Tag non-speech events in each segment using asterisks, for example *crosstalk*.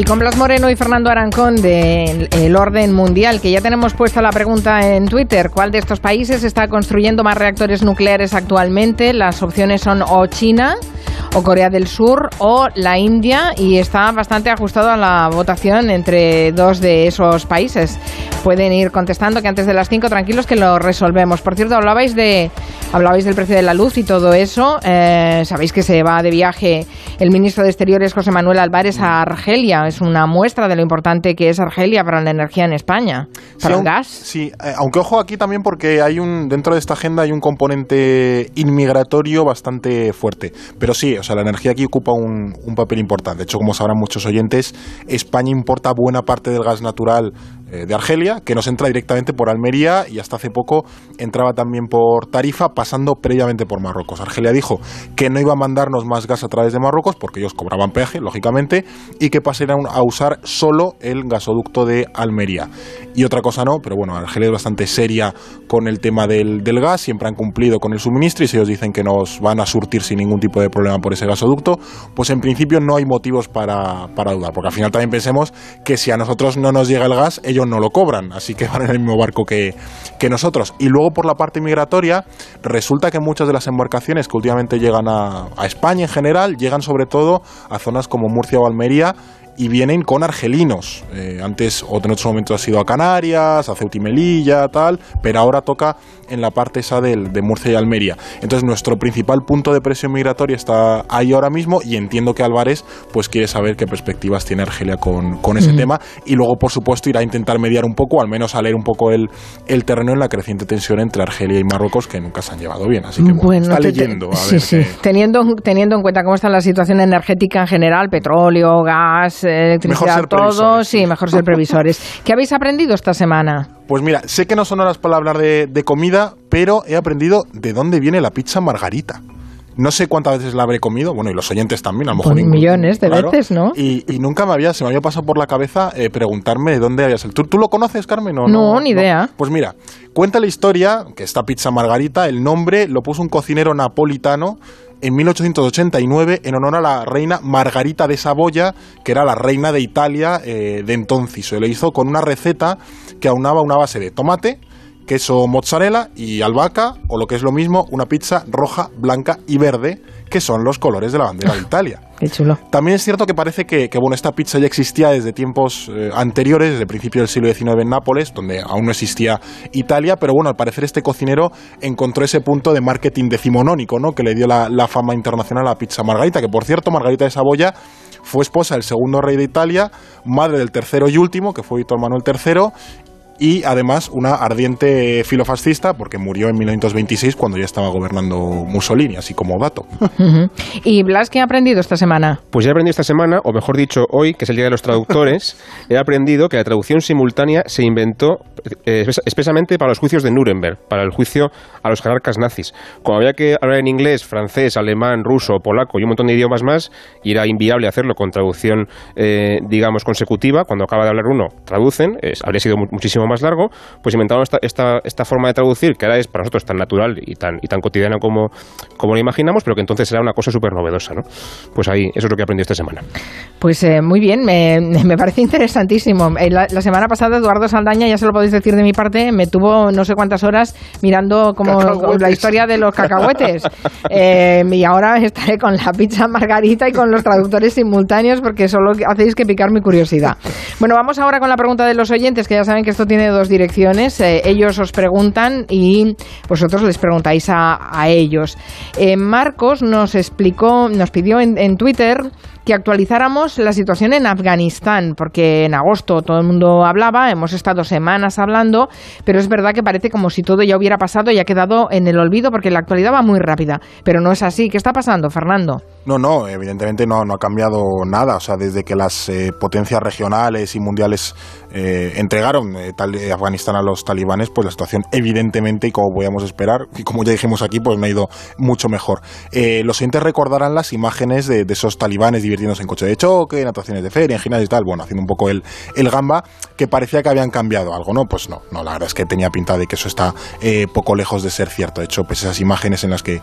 Y con Blas Moreno y Fernando Arancón de El Orden Mundial, que ya tenemos puesta la pregunta en Twitter, ¿cuál de estos países está construyendo más reactores nucleares actualmente? Las opciones son o China, o Corea del Sur, o la India, y está bastante ajustado a la votación entre dos de esos países. Pueden ir contestando que antes de las 5, tranquilos que lo resolvemos. Por cierto, hablabais, de, hablabais del precio de la luz y todo eso. Eh, Sabéis que se va de viaje el ministro de Exteriores, José Manuel Álvarez, a Argelia es una muestra de lo importante que es Argelia para la energía en España, para el gas. Sí, eh, aunque ojo aquí también porque hay un dentro de esta agenda hay un componente inmigratorio bastante fuerte. Pero sí, o sea, la energía aquí ocupa un, un papel importante. De hecho, como sabrán muchos oyentes, España importa buena parte del gas natural eh, de Argelia, que nos entra directamente por Almería y hasta hace poco entraba también por Tarifa, pasando previamente por Marruecos. Argelia dijo que no iba a mandarnos más gas a través de Marruecos, porque ellos cobraban peaje, lógicamente, y que pasarían a usar solo el gasoducto de Almería. Y otra cosa no, pero bueno, Argelia es bastante seria con el tema del, del gas, siempre han cumplido con el suministro y si ellos dicen que nos van a surtir sin ningún tipo de problema por ese gasoducto, pues en principio no hay motivos para, para dudar, porque al final también pensemos que si a nosotros no nos llega el gas, ellos no lo cobran, así que van en el mismo barco que, que nosotros. Y luego por la parte migratoria, resulta que muchas de las embarcaciones que últimamente llegan a, a España en general, llegan sobre todo a zonas como Murcia o Almería, y vienen con argelinos. Eh, antes o en otros momentos ha sido a Canarias, a Ceuta y Melilla, tal, pero ahora toca en la parte esa del, de Murcia y Almería. Entonces nuestro principal punto de presión migratoria está ahí ahora mismo y entiendo que Álvarez pues quiere saber qué perspectivas tiene Argelia con, con ese tema y luego por supuesto irá a intentar mediar un poco, al menos a leer un poco el, el terreno en la creciente tensión entre Argelia y Marruecos que nunca se han llevado bien. Así que bueno, está te- leyendo. A sí, ver sí. qué- Teniendo, teniendo en cuenta cómo está la situación energética en general, petróleo, gas, electricidad, ser todo, sí, mejor ser previsores. *laughs* ¿Qué habéis aprendido esta semana? Pues mira, sé que no son horas para hablar de, de comida, pero he aprendido de dónde viene la pizza margarita. No sé cuántas veces la habré comido, bueno, y los oyentes también, a lo mejor. Pues millones de veces, ¿no? Y, y nunca me había, se me había pasado por la cabeza eh, preguntarme de dónde había salido. ¿Tú, tú lo conoces, Carmen? o No, ni idea. Pues mira, cuenta la historia que esta pizza margarita, el nombre lo puso un cocinero napolitano en 1889 en honor a la reina Margarita de Saboya, que era la reina de Italia eh, de entonces. Se lo hizo con una receta que aunaba una base de tomate, queso mozzarella y albahaca, o lo que es lo mismo, una pizza roja, blanca y verde, que son los colores de la bandera de Italia. Qué chulo. También es cierto que parece que, que, bueno, esta pizza ya existía desde tiempos eh, anteriores, desde el principio del siglo XIX en Nápoles, donde aún no existía Italia, pero bueno, al parecer este cocinero encontró ese punto de marketing decimonónico, ¿no? Que le dio la, la fama internacional a la pizza Margarita, que por cierto, Margarita de Saboya fue esposa del segundo rey de Italia, madre del tercero y último, que fue Víctor Manuel III, y además una ardiente filofascista porque murió en 1926 cuando ya estaba gobernando Mussolini, así como dato. ¿Y Blas qué ha aprendido esta semana? Pues he aprendido esta semana, o mejor dicho, hoy, que es el Día de los Traductores, *laughs* he aprendido que la traducción simultánea se inventó expresamente para los juicios de Nuremberg, para el juicio a los jerarcas nazis. Como había que hablar en inglés, francés, alemán, ruso, polaco y un montón de idiomas más, y era inviable hacerlo con traducción, eh, digamos, consecutiva, cuando acaba de hablar uno, traducen, es- habría sido mu- muchísimo más largo, pues inventaron esta, esta, esta forma de traducir, que ahora es para nosotros tan natural y tan, y tan cotidiana como, como lo imaginamos, pero que entonces era una cosa súper novedosa, ¿no? Pues ahí, eso es lo que he aprendido esta semana. Pues eh, muy bien, me, me parece interesantísimo. Eh, La, la semana pasada Eduardo Saldaña, ya se lo podéis decir de mi parte, me tuvo no sé cuántas horas mirando como la historia de los cacahuetes. *laughs* Eh, y ahora estaré con la pizza margarita y con los traductores simultáneos porque solo hacéis que picar mi curiosidad. Bueno, vamos ahora con la pregunta de los oyentes, que ya saben que esto tiene dos direcciones. Eh, ellos os preguntan y vosotros les preguntáis a, a ellos. Eh, Marcos nos explicó, nos pidió en, en Twitter que actualizáramos la situación en Afganistán, porque en agosto todo el mundo hablaba, hemos estado semanas hablando, pero es verdad que parece como si todo ya hubiera pasado y ha quedado en el olvido, porque la actualidad va muy rápida, pero no es así. ¿Qué está pasando, Fernando? No, no, evidentemente no, no ha cambiado nada. O sea, desde que las eh, potencias regionales y mundiales eh, entregaron eh, Afganistán a los talibanes, pues la situación evidentemente, y como podíamos esperar, y como ya dijimos aquí, pues no ha ido mucho mejor. los oyentes recordarán las imágenes de, esos talibanes divirtiéndose en coche de choque, en actuaciones de feria, en gimnasios y tal, bueno, haciendo un poco el, el gamba, que parecía que habían cambiado algo, ¿no? Pues no, no, la verdad es que tenía pinta de que eso está poco lejos de ser cierto. De hecho, pues esas imágenes en las que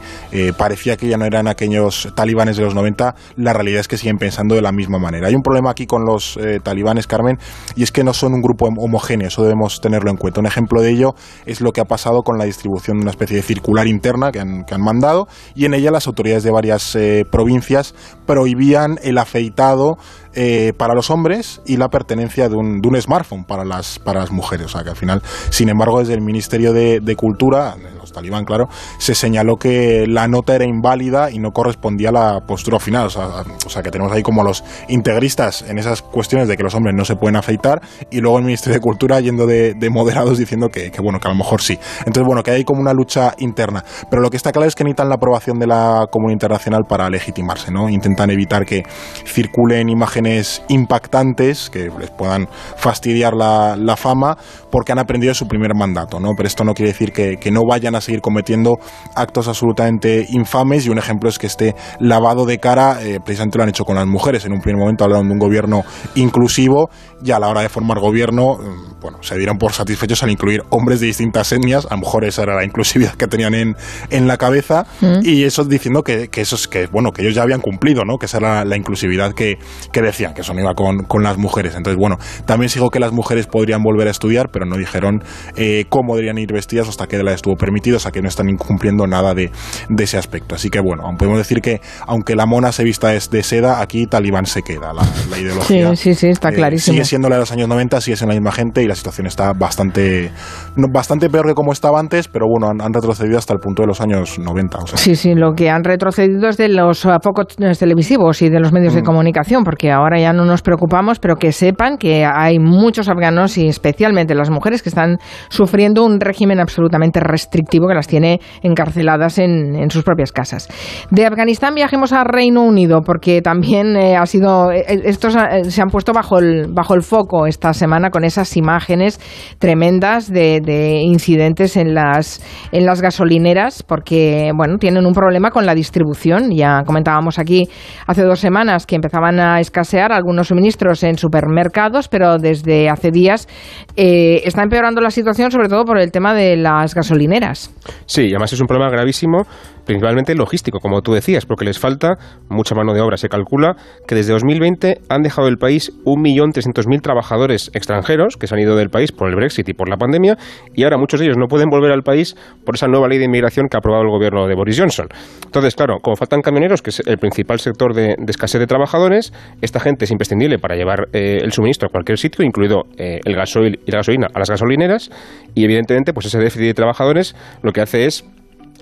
parecía que ya no eran aquellos talibanes de los 90, la realidad es que siguen pensando de la misma manera. Hay un problema aquí con los talibanes, Carmen, y es que no son un grupo homogéneo, eso debemos tenerlo en cuenta. Un ejemplo de ello es lo que ha pasado con la distribución de una especie de circular interna que han, mandado y en ella las autoridades de varias eh, provincias prohibían el afeitado eh, para los hombres y la pertenencia de un, de un, smartphone para las, para las mujeres. O sea que al final, sin embargo, desde el Ministerio de, Cultura, los talibán, claro, se señaló que la nota era inválida y no correspondía a la postura final. O sea, que tenemos ahí como los integristas en esas cuestiones de que los hombres no se pueden afeitar y luego el Ministerio de Cultura yendo de, moderados diciendo que, bueno, que a lo mejor sí. Entonces, bueno, que hay como una lucha interna. Pero lo que está claro es que necesitan la aprobación de la comunidad internacional para legitimarse, ¿no? Intentan evitar que circulen imágenes impactantes que les puedan fastidiar la, fama porque han aprendido su primer mandato, ¿no? Pero esto no quiere decir que, no vayan a seguir cometiendo actos absolutamente infames y un ejemplo es que este lavado de cara eh, precisamente lo han hecho con las mujeres. En un primer momento hablaron de un gobierno inclusivo y a la hora de formar gobierno, mm, bueno, se dieron por satisfechos al incluir hombres de distintas etnias, a lo mejor esa era la inclusividad que tenían en, en la cabeza mm. y eso diciendo que, que, eso que, bueno, que ellos ya habían cumplido, ¿no? Que esa era la, inclusividad que, que decían, que eso no iba con, con, las mujeres. Entonces, bueno, también sigo que las mujeres podrían volver a estudiar, pero no dijeron eh, cómo deberían ir vestidas hasta que la estuvo permitido, o sea que no están incumpliendo nada de, de ese aspecto. Así que, bueno, podemos decir que aunque la mona se vista de, de seda, aquí Talibán se queda, la, ideología. Sí, sí, sí, está eh, clarísimo. sigue siendo la de los años 90, sigue siendo la misma gente y la situación está bastante, bastante peor que como estaba antes, pero bueno, han, retrocedido hasta el punto de los años 90. Sí, sí, lo que han retrocedido es de los focos televisivos y de los medios de mm. comunicación, porque ahora ya no nos preocupamos, pero que sepan que hay muchos afganos y especialmente las mujeres que están sufriendo un régimen absolutamente restrictivo que las tiene encarceladas en, sus propias casas. De Afganistán viajemos a Reino Unido porque también eh, ha sido eh, eh, estos se han puesto bajo el bajo el foco esta semana con esas imágenes tremendas de, de incidentes en las en las gasolineras porque bueno tienen un problema con la distribución. Ya comentábamos aquí hace dos semanas que empezaban a escasear algunos suministros en supermercados, pero desde hace días eh, está empeorando la situación, sobre todo por el tema de las gasolineras. Sí, además es un problema gravísimo principalmente logístico, como tú decías, porque les falta mucha mano de obra. Se calcula que desde 2020 han dejado el país 1.300.000 trabajadores extranjeros que se han ido del país por el Brexit y por la pandemia, y ahora muchos de ellos no pueden volver al país por esa nueva ley de inmigración que ha aprobado el gobierno de Boris Johnson. Entonces, claro, como faltan camioneros, que es el principal sector de, escasez de trabajadores, esta gente es imprescindible para llevar eh, el suministro a cualquier sitio, incluido eh, el gasoil y la gasolina a las gasolineras, y evidentemente, pues ese déficit de trabajadores lo que hace es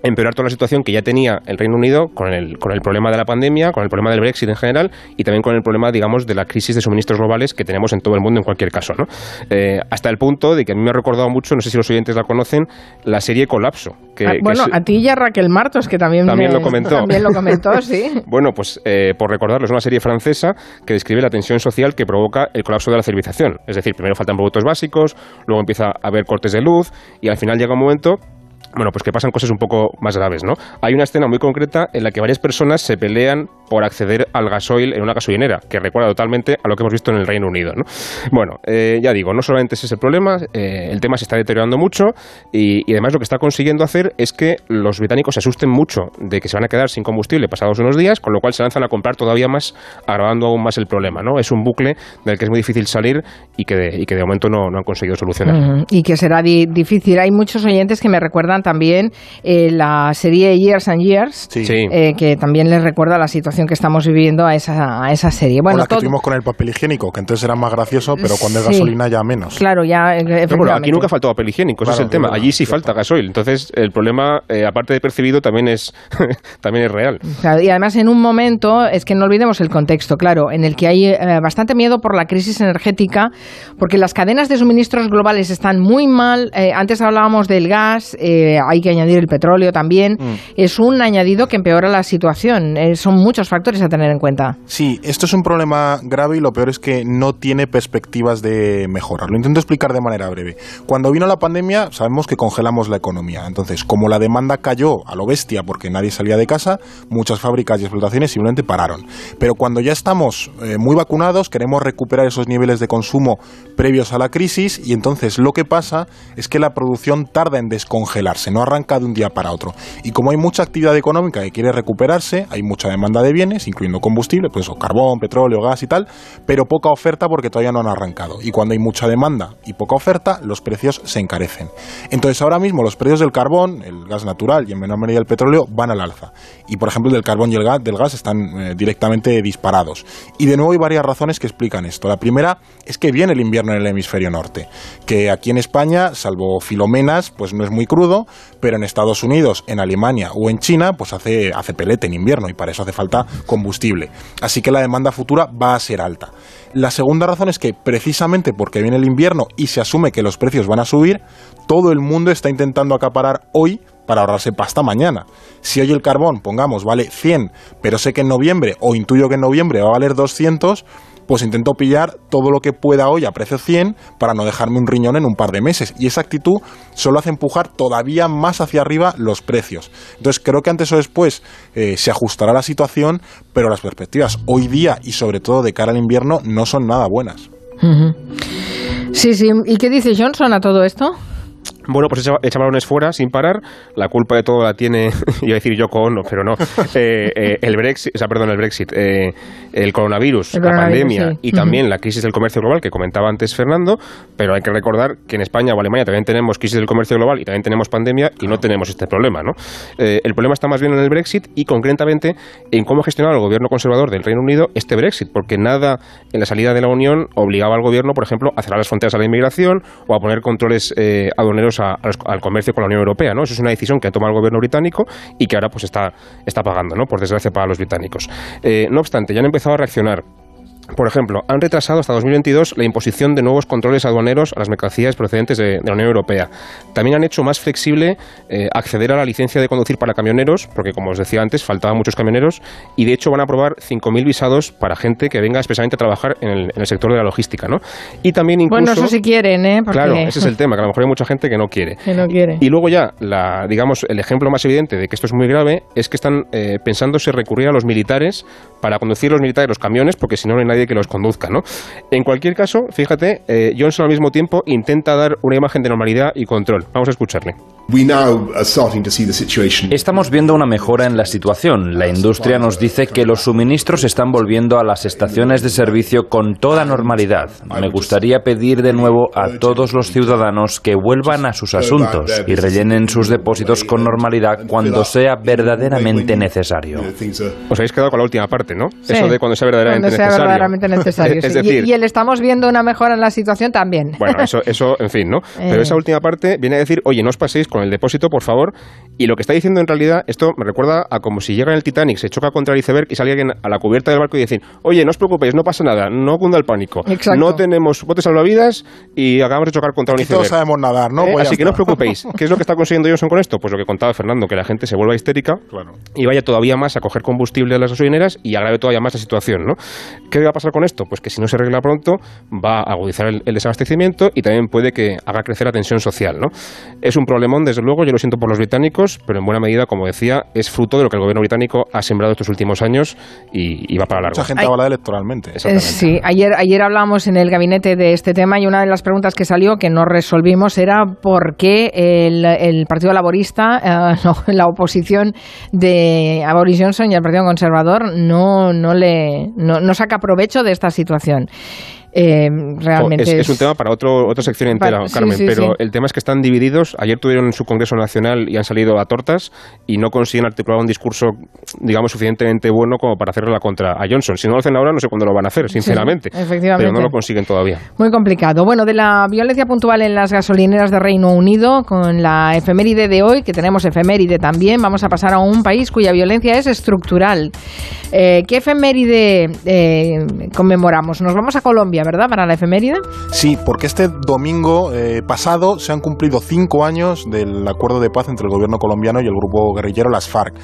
empeorar toda la situación que ya tenía el Reino Unido con el, con el problema de la pandemia, con el problema del Brexit en general y también con el problema, digamos, de la crisis de suministros globales que tenemos en todo el mundo en cualquier caso. ¿no? Eh, hasta el punto de que a mí me ha recordado mucho, no sé si los oyentes la conocen, la serie Colapso. Que, ah, bueno, a ti y a Raquel Martos, que también, también lo comentó. También lo comentó, *laughs* sí. bueno, pues eh, por recordarlo, es una serie francesa que describe la tensión social que provoca el colapso de la civilización. Es decir, primero faltan productos básicos, luego empieza a haber cortes de luz y al final llega un momento bueno, pues que pasan cosas un poco más graves, ¿no? Hay una escena muy concreta en la que varias personas se pelean por acceder al gasoil en una gasolinera, que recuerda totalmente a lo que hemos visto en el Reino Unido, ¿no? Bueno, eh, ya digo, no solamente ese es el problema, eh, el tema se está deteriorando mucho y, además lo que está consiguiendo hacer es que los británicos se asusten mucho de que se van a quedar sin combustible pasados unos días, con lo cual se lanzan a comprar todavía más, agravando aún más el problema, ¿no? Es un bucle del que es muy difícil salir y que de, y que de momento no, han conseguido solucionar. Y que será difícil. Hay muchos oyentes que me recuerdan también eh, la serie Years and Years, eh, que también les recuerda la situación que estamos viviendo a esa, a esa serie. Bueno, la que tuvimos con el papel higiénico, que entonces era más gracioso, pero cuando es gasolina ya menos. Claro, ya. Eh, pero aquí nunca faltó papel higiénico, ese es el tema. Allí sí falta gasoil. Entonces, el problema, aparte de percibido, también es, *laughs* también es real. y además, en un momento, es que no olvidemos el contexto, claro, en el que hay bastante miedo por la crisis energética, porque las cadenas de suministros globales están muy mal. antes hablábamos del gas eh, hay que añadir el petróleo también. Mm. Es un añadido que empeora la situación. Eh, son muchos factores a tener en cuenta. Sí, esto es un problema grave y lo peor es que no tiene perspectivas de mejorar. Lo intento explicar de manera breve. Cuando vino la pandemia, sabemos que congelamos la economía. Entonces, como la demanda cayó a lo bestia porque nadie salía de casa, muchas fábricas y explotaciones simplemente pararon. Pero cuando ya estamos eh, muy vacunados, queremos recuperar esos niveles de consumo previos a la crisis y entonces lo que pasa es que la producción tarda en descongelarse, no arranca de un día para otro. Y como hay mucha actividad económica que quiere recuperarse, hay mucha demanda de bienes, incluyendo combustible, pues carbón, petróleo, gas y tal, pero poca oferta porque todavía no han arrancado. Y cuando hay mucha demanda y poca oferta, los precios se encarecen. Entonces ahora mismo los precios del carbón, el gas natural y en menor medida el petróleo van al alza. Y por ejemplo el del carbón y el gas, del gas están eh, directamente disparados. Y de nuevo hay varias razones que explican esto. La primera es que viene el invierno en el hemisferio norte, que aquí en España, salvo filomenas, pues no es muy crudo, pero en Estados Unidos, en Alemania o en China, pues hace, hace pelete en invierno y para eso hace falta combustible. Así que la demanda futura va a ser alta. La segunda razón es que precisamente porque viene el invierno y se asume que los precios van a subir, todo el mundo está intentando acaparar hoy para ahorrarse pasta mañana. Si hoy el carbón, pongamos, vale 100, pero sé que en noviembre o intuyo que en noviembre va a valer 200, pues intento pillar todo lo que pueda hoy a precio 100 para no dejarme un riñón en un par de meses. Y esa actitud solo hace empujar todavía más hacia arriba los precios. Entonces creo que antes o después eh, se ajustará la situación, pero las perspectivas hoy día y sobre todo de cara al invierno no son nada buenas. Sí, sí. ¿Y qué dice Johnson a todo esto? Bueno, pues echa, balones fuera sin parar. La culpa de todo la tiene, *laughs* iba a decir yo con, pero no. *laughs* Eh, eh, el Brexit, o sea, perdón, el Brexit, eh, el coronavirus, la pandemia y también la crisis del comercio global que comentaba antes Fernando. Pero hay que recordar que en España o Alemania también tenemos crisis del comercio global y también tenemos pandemia y no tenemos este problema, ¿no? el problema está más bien en el Brexit y concretamente en cómo gestionar el gobierno conservador del Reino Unido este Brexit, porque nada en la salida de la Unión obligaba al gobierno, por ejemplo, a cerrar las fronteras a la inmigración o a poner controles aduaneros al comercio con la Unión Europea, ¿no? Eso es una decisión que ha tomado el gobierno británico y que ahora pues está, está pagando, ¿no? Por desgracia para los británicos. Eh, no obstante, ya han empezado a reaccionar por ejemplo, han retrasado hasta 2022 la imposición de nuevos controles aduaneros a las mercancías procedentes de, la Unión Europea. También han hecho más flexible eh, acceder a la licencia de conducir para camioneros, porque como os decía antes, faltaban muchos camioneros, y de hecho van a aprobar 5.000 visados para gente que venga especialmente a trabajar en el, sector de la logística. ¿no? Y también incluso... Bueno, eso si quieren, ¿eh? Claro, ese es el tema, que a lo mejor hay mucha gente que no quiere. Que no quiere. Y luego ya, la, digamos, el ejemplo más evidente de que esto es muy grave es que están eh, pensándose recurrir a los militares para conducir los militares los camiones, porque si no, no hay nadie que los conduzca. En cualquier caso, fíjate, eh, Johnson al mismo tiempo intenta dar una imagen de normalidad y control. Vamos a escucharle. Estamos viendo una mejora en la situación. La industria nos dice que los suministros están volviendo a las estaciones de servicio con toda normalidad. Me gustaría pedir de nuevo a todos los ciudadanos que vuelvan a sus asuntos y rellenen sus depósitos con normalidad cuando sea verdaderamente necesario. Os habéis quedado con la última parte, ¿no? Eso de cuando sea verdaderamente necesario. *laughs* y, el estamos viendo una mejora en la situación también. Bueno, eso, eso en fin, ¿no? *laughs* Pero esa eh. última parte viene a decir, oye, no os paséis con el depósito, por favor. Y lo que está diciendo en realidad, esto me recuerda a como si llega en el Titanic, se choca contra el iceberg y sale alguien a la cubierta del barco y dice, oye, no os preocupéis, no pasa nada, no cunda el pánico. No tenemos botes salvavidas y acabamos de chocar contra un iceberg. Todos sabemos nadar, ¿no? Eh, pues así que no os preocupéis. ¿Qué es lo que está consiguiendo Johnson con esto? Pues lo que contaba Fernando, que la gente se vuelva histérica y vaya todavía más a coger combustible de las gasolineras y agrave todavía más la situación, ¿no? ¿Qué va a pasar con esto? Pues que si no se arregla pronto, va a agudizar el, desabastecimiento y también puede que haga crecer la tensión social, ¿no? Es un problemón, desde luego, yo lo siento por los británicos, pero en buena medida, como decía, es fruto de lo que el gobierno británico ha sembrado estos últimos años y, va para largo. Mucha gente habla electoralmente. Eh, sí, ayer, ayer hablábamos en el gabinete de este tema y una de las preguntas que salió que no resolvimos era por qué el, Partido Laborista, eh, *laughs* la oposición de Boris Johnson y el Partido Conservador no, no, le, no saca provecho de esta situación. Eh, realmente es, un tema para otro, otra sección entera, Carmen, pero el tema es que están divididos. Ayer tuvieron su Congreso Nacional y han salido a tortas y no consiguen articular un discurso, digamos, suficientemente bueno como para hacerle la contra a Johnson. Si no lo hacen ahora, no sé cuándo lo van a hacer, sinceramente. pero no lo consiguen todavía. Muy complicado. Bueno, de la violencia puntual en las gasolineras de Reino Unido, con la efeméride de hoy, que tenemos efeméride también, vamos a pasar a un país cuya violencia es estructural. Eh, ¿Qué efeméride eh, conmemoramos? Nos vamos a Colombia ¿verdad? Para la efeméride. Sí, porque este domingo eh, pasado se han cumplido cinco años del acuerdo de paz entre el gobierno colombiano y el grupo guerrillero Las FARC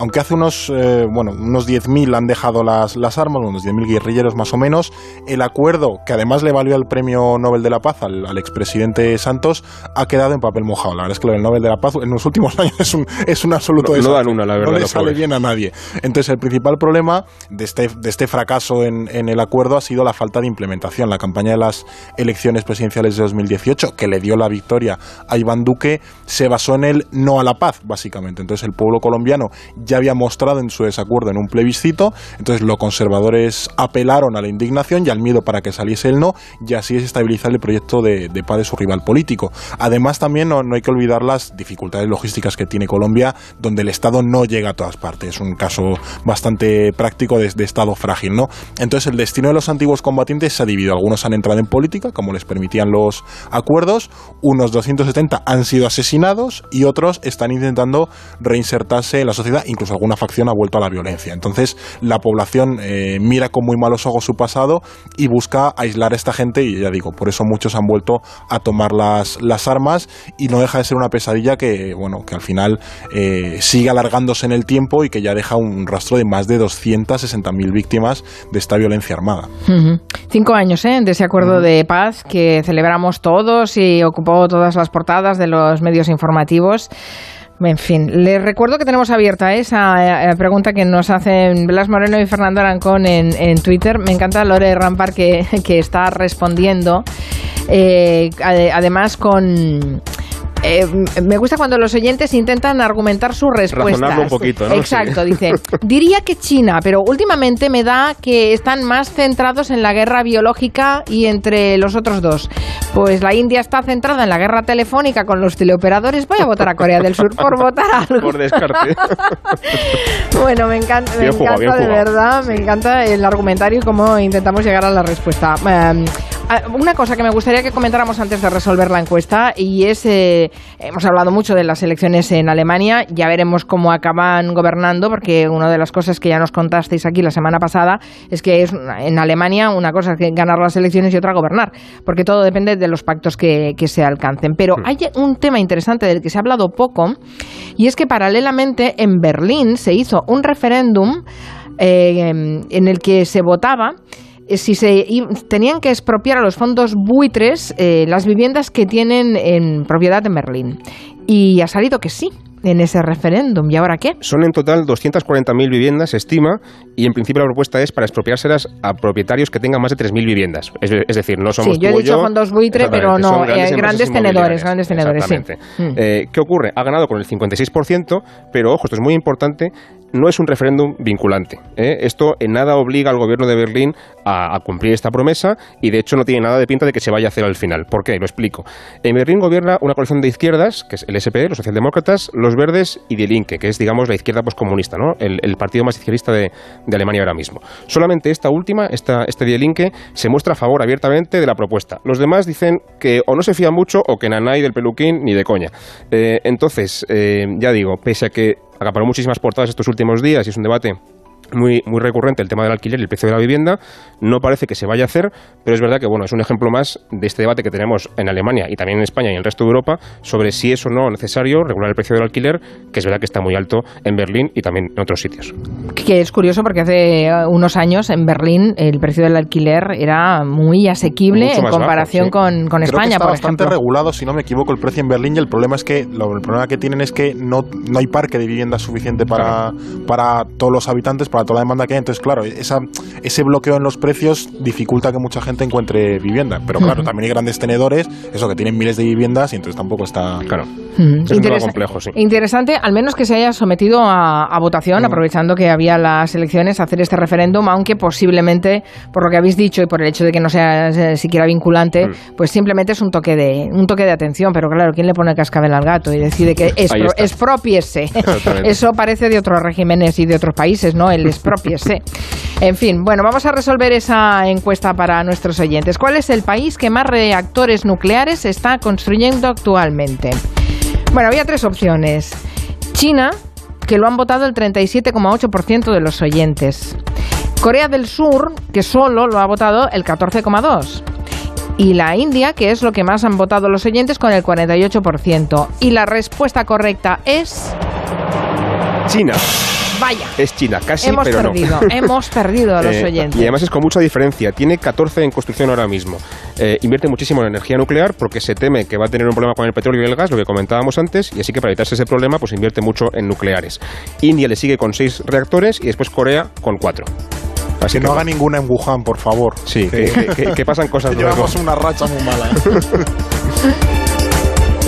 aunque hace unos, eh, bueno, unos 10.000 han dejado las, las armas, unos 10.000 guerrilleros más o menos, el acuerdo, que además le valió el premio Nobel de la Paz al, expresidente Santos, ha quedado en papel mojado. La verdad es que el Nobel de la Paz en los últimos *laughs* años es un, es un absoluto no, no dan una, la verdad. No le sale bien a nadie. Entonces, el principal problema de este, de este fracaso en, en el acuerdo ha sido la falta de implementación. La campaña de las elecciones presidenciales de 2018, que le dio la victoria a Iván Duque, se basó en el no a la paz, básicamente. Entonces, el pueblo colombiano ya había mostrado en su desacuerdo en un plebiscito, entonces los conservadores apelaron a la indignación y al miedo para que saliese el no, y así es estabilizar el proyecto de, paz de su rival político. Además, también no, hay que olvidar las dificultades logísticas que tiene Colombia, donde el Estado no llega a todas partes. Es un caso bastante práctico de, Estado frágil, ¿no? Entonces, el destino de los antiguos combatientes se ha dividido. Algunos han entrado en política, como les permitían los acuerdos, unos 270 han sido asesinados y otros están intentando reinsertarse en la sociedad, alguna facción ha vuelto a la violencia. Entonces la población eh, mira con muy malos ojos su pasado y busca aislar a esta gente y ya digo, por eso muchos han vuelto a tomar las, las armas y no deja de ser una pesadilla que, bueno, que al final eh, sigue alargándose en el tiempo y que ya deja un rastro de más de 260.000 víctimas de esta violencia armada. Cinco años ¿eh? de ese acuerdo de paz que celebramos todos y ocupó todas las portadas de los medios informativos. En fin, les recuerdo que tenemos abierta esa eh, pregunta que nos hacen Blas Moreno y Fernando Arancón en, Twitter. Me encanta Lore Rampar que, *laughs* que está respondiendo. Eh, además con eh, me gusta cuando los oyentes intentan argumentar su respuesta. un poquito, ¿no? Exacto, dice. *laughs* Diría que China, pero últimamente me da que están más centrados en la guerra biológica y entre los otros dos. Pues la India está centrada en la guerra telefónica con los teleoperadores. Voy a votar a Corea del Sur por votar algo. Por descarte. *laughs* bueno, me encanta, me encanta de verdad, me encanta el argumentario y cómo intentamos llegar a la respuesta. Em, una cosa que me gustaría que comentáramos antes de resolver la encuesta y es, eh, hemos hablado mucho de las elecciones en Alemania, ya veremos cómo acaban gobernando, porque una de las cosas que ya nos contasteis aquí la semana pasada es que es en Alemania una cosa es ganar las elecciones y otra gobernar, porque todo depende de los pactos que, se alcancen. Pero hay un tema interesante del que se ha hablado poco y es que paralelamente en Berlín se hizo un referéndum eh, en el que se votaba si se tenían que expropiar a los fondos buitres eh, las viviendas que tienen en propiedad en Berlín. Y ha salido que sí en ese referéndum. ¿Y ahora qué? Son en total 240.000 viviendas, se estima, y en principio la propuesta es para expropiárselas a propietarios que tengan más de 3.000 viviendas. Es, decir, no somos Sí, yo he dicho fondos buitre, pero no, grandes, eh, tenedores, grandes tenedores, sí. Mm. ¿Qué ocurre? Ha ganado con el 56%, pero ojo, esto es muy importante, no es un referéndum vinculante. ¿eh? Esto en nada obliga al gobierno de Berlín a, cumplir esta promesa y de hecho no tiene nada de pinta de que se vaya a hacer al final. ¿Por qué? Lo explico. En Berlín gobierna una coalición de izquierdas, que es el SPD, los socialdemócratas, los verdes y Die Linke, que es digamos la izquierda poscomunista, ¿no? el, partido más izquierdista de, Alemania ahora mismo. Solamente esta última, este Die Linke, se muestra a favor abiertamente de la propuesta. Los demás dicen que o no se fían mucho o que nanay del peluquín ni de coña. Eh, entonces, eh, ya digo, pese a que acaparó muchísimas portadas estos últimos días y es un debate muy, muy recurrente el tema del alquiler y el precio de la vivienda. No parece que se vaya a hacer, pero es verdad que bueno, es un ejemplo más de este debate que tenemos en Alemania y también en España y en el resto de Europa sobre si es o no necesario regular el precio del alquiler, que es verdad que está muy alto en Berlín y también en otros sitios. Que es curioso porque hace eh, unos años en Berlín el precio del alquiler era muy asequible en comparación con, con España, está por bastante regulado, si no me equivoco, el precio en Berlín y el problema es que lo, el problema que tienen es que no, no hay parque de vivienda suficiente para, para todos los habitantes, para toda la demanda que hay. Entonces, claro, esa, ese bloqueo en los precios dificulta que mucha gente encuentre vivienda. Pero claro, también hay grandes tenedores, eso que tienen miles de viviendas y entonces tampoco está. Claro. Es un complejo, sí. Interesante, al menos que se haya sometido a, votación, aprovechando que había las elecciones, hacer este referéndum, aunque posiblemente, por lo que habéis dicho y por el hecho de que no sea eh, siquiera vinculante, pues simplemente es un toque de un toque de atención. Pero claro, ¿quién le pone cascabel al gato y decide que es, expropiese? Eso parece de otros regímenes y de otros países, ¿no? El expropiese. En fin, bueno, vamos a resolver esa encuesta para nuestros oyentes. ¿Cuál es el país que más reactores nucleares está construyendo actualmente? Bueno, había tres opciones. China, que lo han votado el 37,8% de los oyentes. Corea del Sur, que solo lo ha votado el 14,2%. Y la India, que es lo que más han votado los oyentes, con el 48%. Y la respuesta correcta es... China. Vaya. Es China, casi, hemos pero perdido, no. *laughs* hemos perdido a los Eh, oyentes. Y además es con mucha diferencia. Tiene 14 en construcción ahora mismo. Eh, invierte muchísimo en energía nuclear porque se teme que va a tener un problema con el petróleo y el gas, lo que comentábamos antes, y así que para evitarse ese problema, pues invierte mucho en nucleares. India le sigue con 6 reactores y después Corea con 4. Así Que no haga ninguna en Wuhan, por favor. Sí, que, que- que- que pasan cosas Que *laughs* luego. llevamos una racha muy mala. *laughs*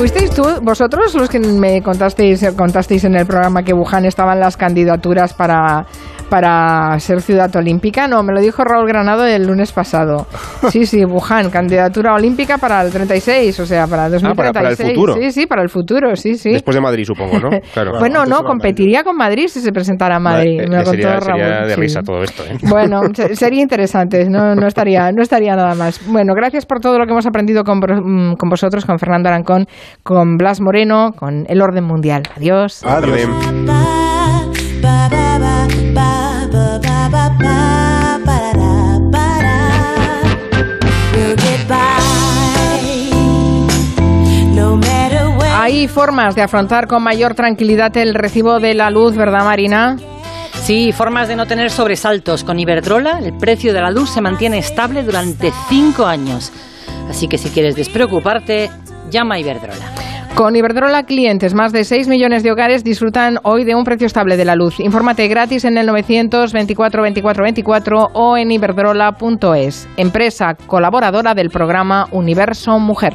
¿Fuisteis tú, vosotros, los que me contasteis, contasteis en el programa que Wuhan estaban las candidaturas para, para ser ciudad olímpica? No, me lo dijo Raúl Granado el lunes pasado. *laughs* Sí, sí, Wuhan, candidatura olímpica para el 36, o sea, para el Ah, para- 2036. para el futuro. Sí, sí, para el futuro, sí, sí. Después de Madrid, supongo, ¿no? *laughs* Claro. bueno, no, competiría con Madrid si se presentara a Madrid. Eh, me lo eh, sería, contó sería Raúl, de sí. risa todo esto, ¿eh? Bueno, *laughs* se- sería interesante, no, no, estaría, no estaría nada más. Bueno, gracias por todo lo que hemos aprendido con, mm, con vosotros, con Fernando Arancón, con Blas Moreno, con El Orden Mundial. Adiós. Adiós. Hay formas de afrontar con mayor tranquilidad el recibo de la luz, ¿verdad, Marina? Sí, formas de no tener sobresaltos. Con Iberdrola, el precio de la luz se mantiene estable durante cinco años. Así que si quieres despreocuparte, llama a Iberdrola. Con Iberdrola clientes, más de 6 millones de hogares disfrutan hoy de un precio estable de la luz. Infórmate gratis en el 924 24 24 o en iberdrola.es, empresa colaboradora del programa Universo Mujer.